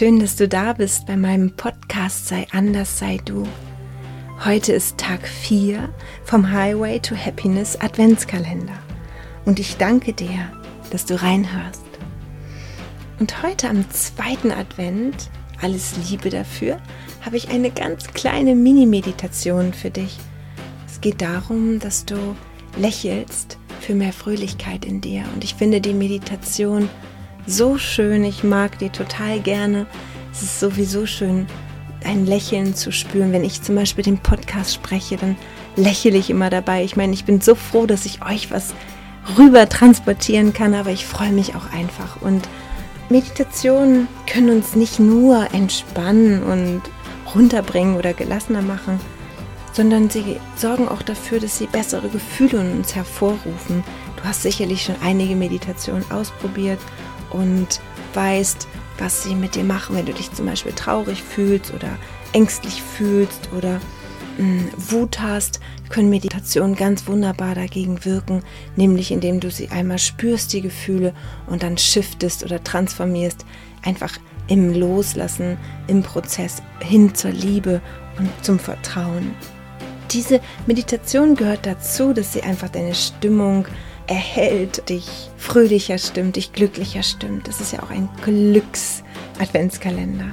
schön, dass du da bist bei meinem Podcast Sei anders, sei du. Heute ist Tag 4 vom Highway to Happiness Adventskalender und ich danke dir, dass du reinhörst. Und heute am zweiten Advent, alles Liebe dafür, habe ich eine ganz kleine Mini-Meditation für dich. Es geht darum, dass du lächelst für mehr Fröhlichkeit in dir. Und ich finde die Meditation so schön. Ich mag die total gerne. Es ist sowieso schön, ein Lächeln zu spüren. Wenn ich zum Beispiel den Podcast spreche, dann lächle ich immer dabei. Ich meine, ich bin so froh, dass ich euch was rüber transportieren kann, aber ich freue mich auch einfach. Und Meditationen können uns nicht nur entspannen und runterbringen oder gelassener machen, sondern sie sorgen auch dafür, dass sie bessere Gefühle in uns hervorrufen. Du hast sicherlich schon einige Meditationen ausprobiert und weißt, was sie mit dir machen, wenn du dich zum Beispiel traurig fühlst oder ängstlich fühlst oder mh, hm, Wut hast, können Meditationen ganz wunderbar dagegen wirken, nämlich indem du sie einmal spürst, die Gefühle, und dann shiftest oder transformierst, einfach im Loslassen, im Prozess hin zur Liebe und zum Vertrauen. Diese Meditation gehört dazu, dass sie einfach deine Stimmung erhält, dich fröhlicher stimmt, dich glücklicher stimmt. Das ist ja auch ein Glücks-Adventskalender.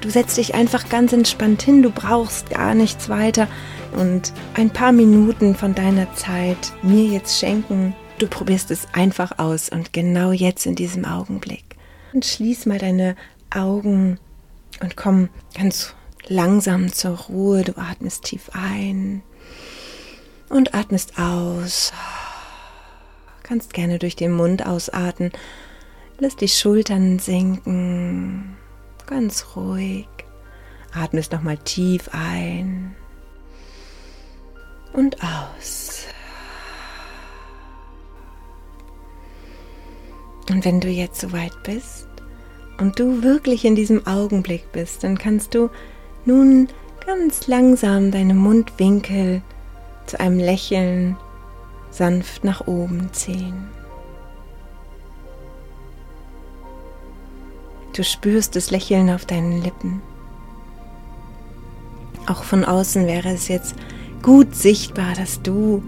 Du setzt dich einfach ganz entspannt hin, du brauchst gar nichts weiter und ein paar Minuten von deiner Zeit mir jetzt schenken. Du probierst es einfach aus und genau jetzt in diesem Augenblick. Und schließ mal deine Augen und komm ganz langsam zur Ruhe. Du atmest tief ein und atmest aus kannst gerne durch den Mund ausatmen. Lass die Schultern sinken, ganz ruhig. Atmest nochmal tief ein und aus. Und wenn du jetzt soweit bist und du wirklich in diesem Augenblick bist, dann kannst du nun ganz langsam deine Mundwinkel zu einem Lächeln sanft nach oben ziehen. Du spürst das Lächeln auf deinen Lippen. Auch von außen wäre es jetzt gut sichtbar, dass du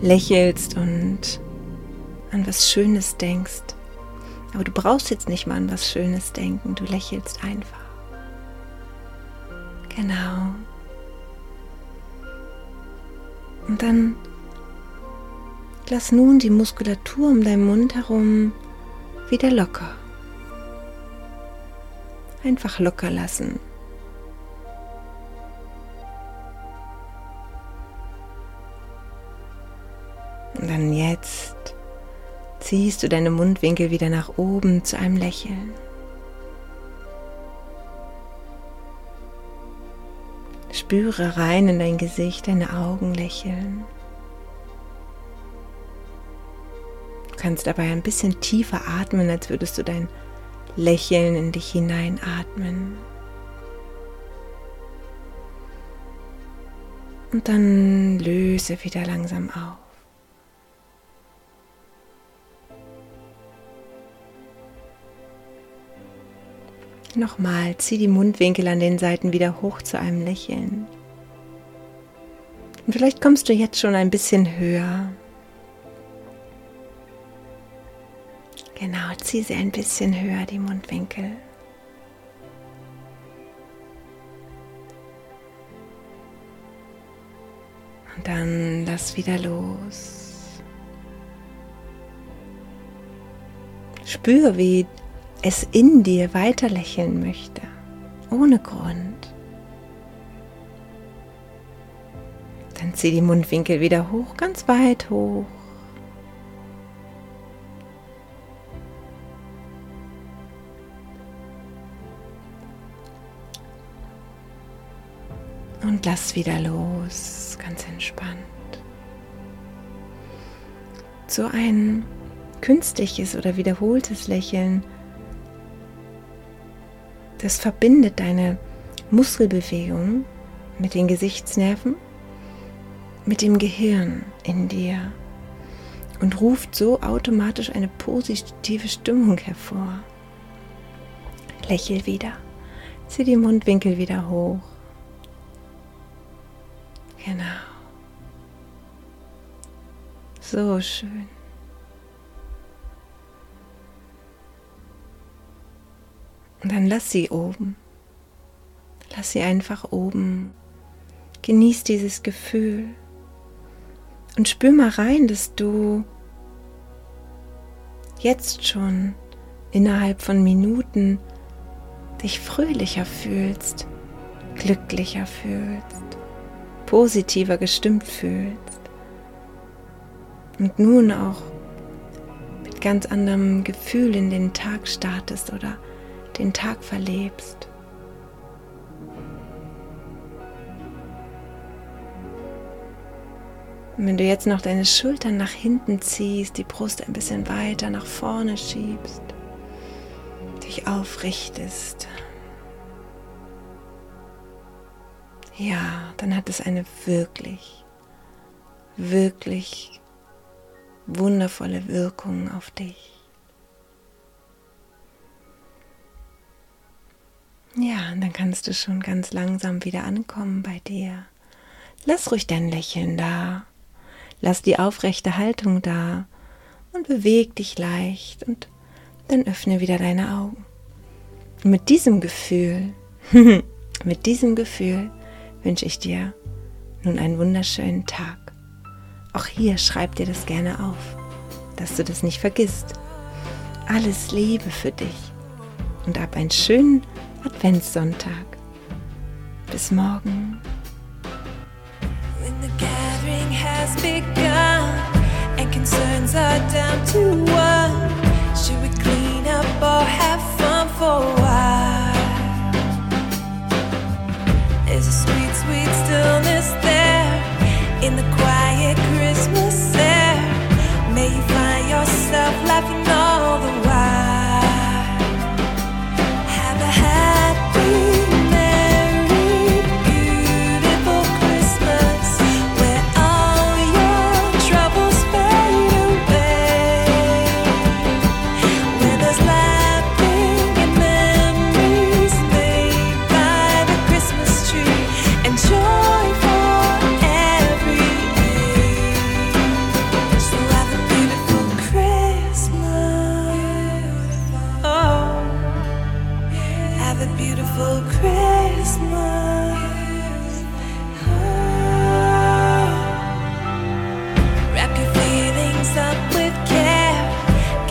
lächelst und an was Schönes denkst. Aber du brauchst jetzt nicht mal an was Schönes denken, du lächelst einfach. Genau. Und dann Lass nun die Muskulatur um deinen Mund herum wieder locker. Einfach locker lassen. Und dann jetzt ziehst du deine Mundwinkel wieder nach oben zu einem Lächeln. Spüre rein in dein Gesicht, deine Augen lächeln. Kannst dabei ein bisschen tiefer atmen, als würdest du dein Lächeln in dich hineinatmen. Und dann löse wieder langsam auf. Nochmal, zieh die Mundwinkel an den Seiten wieder hoch zu einem Lächeln. Und vielleicht kommst du jetzt schon ein bisschen höher. Genau, zieh sie ein bisschen höher, die Mundwinkel. Und dann lass wieder los. Spür, wie es in dir weiter lächeln möchte, ohne Grund. Dann zieh die Mundwinkel wieder hoch, ganz weit hoch. Und lass wieder los, ganz entspannt. So ein künstliches oder wiederholtes Lächeln, das verbindet deine Muskelbewegung mit den Gesichtsnerven, mit dem Gehirn in dir und ruft so automatisch eine positive Stimmung hervor. Lächel wieder. Zieh die Mundwinkel wieder hoch. Genau. So schön. Und dann lass sie oben. Lass sie einfach oben. Genieß dieses Gefühl. Und spür mal rein, dass du jetzt schon innerhalb von Minuten dich fröhlicher fühlst, glücklicher fühlst, positiver gestimmt fühlst. Und nun auch mit ganz anderem Gefühl in den Tag startest oder den Tag verlebst. Und wenn du jetzt noch deine Schultern nach hinten ziehst, die Brust ein bisschen weiter nach vorne schiebst, dich aufrichtest, ja, dann hat es eine wirklich, wirklich wundervolle Wirkung auf dich. Ja, und dann kannst du schon ganz langsam wieder ankommen bei dir. Lass ruhig dein Lächeln da. Lass die aufrechte Haltung da und beweg dich leicht und dann öffne wieder deine Augen. Mit diesem Gefühl, mit diesem Gefühl wünsche ich dir nun einen wunderschönen Tag. Auch hier schreib dir das gerne auf, dass du das nicht vergisst. Alles Liebe für dich und ab einen schönen Adventssonntag. Bis morgen. When the gathering has begun and concerns are down to one,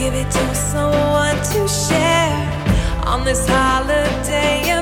give it to someone to share on this holiday.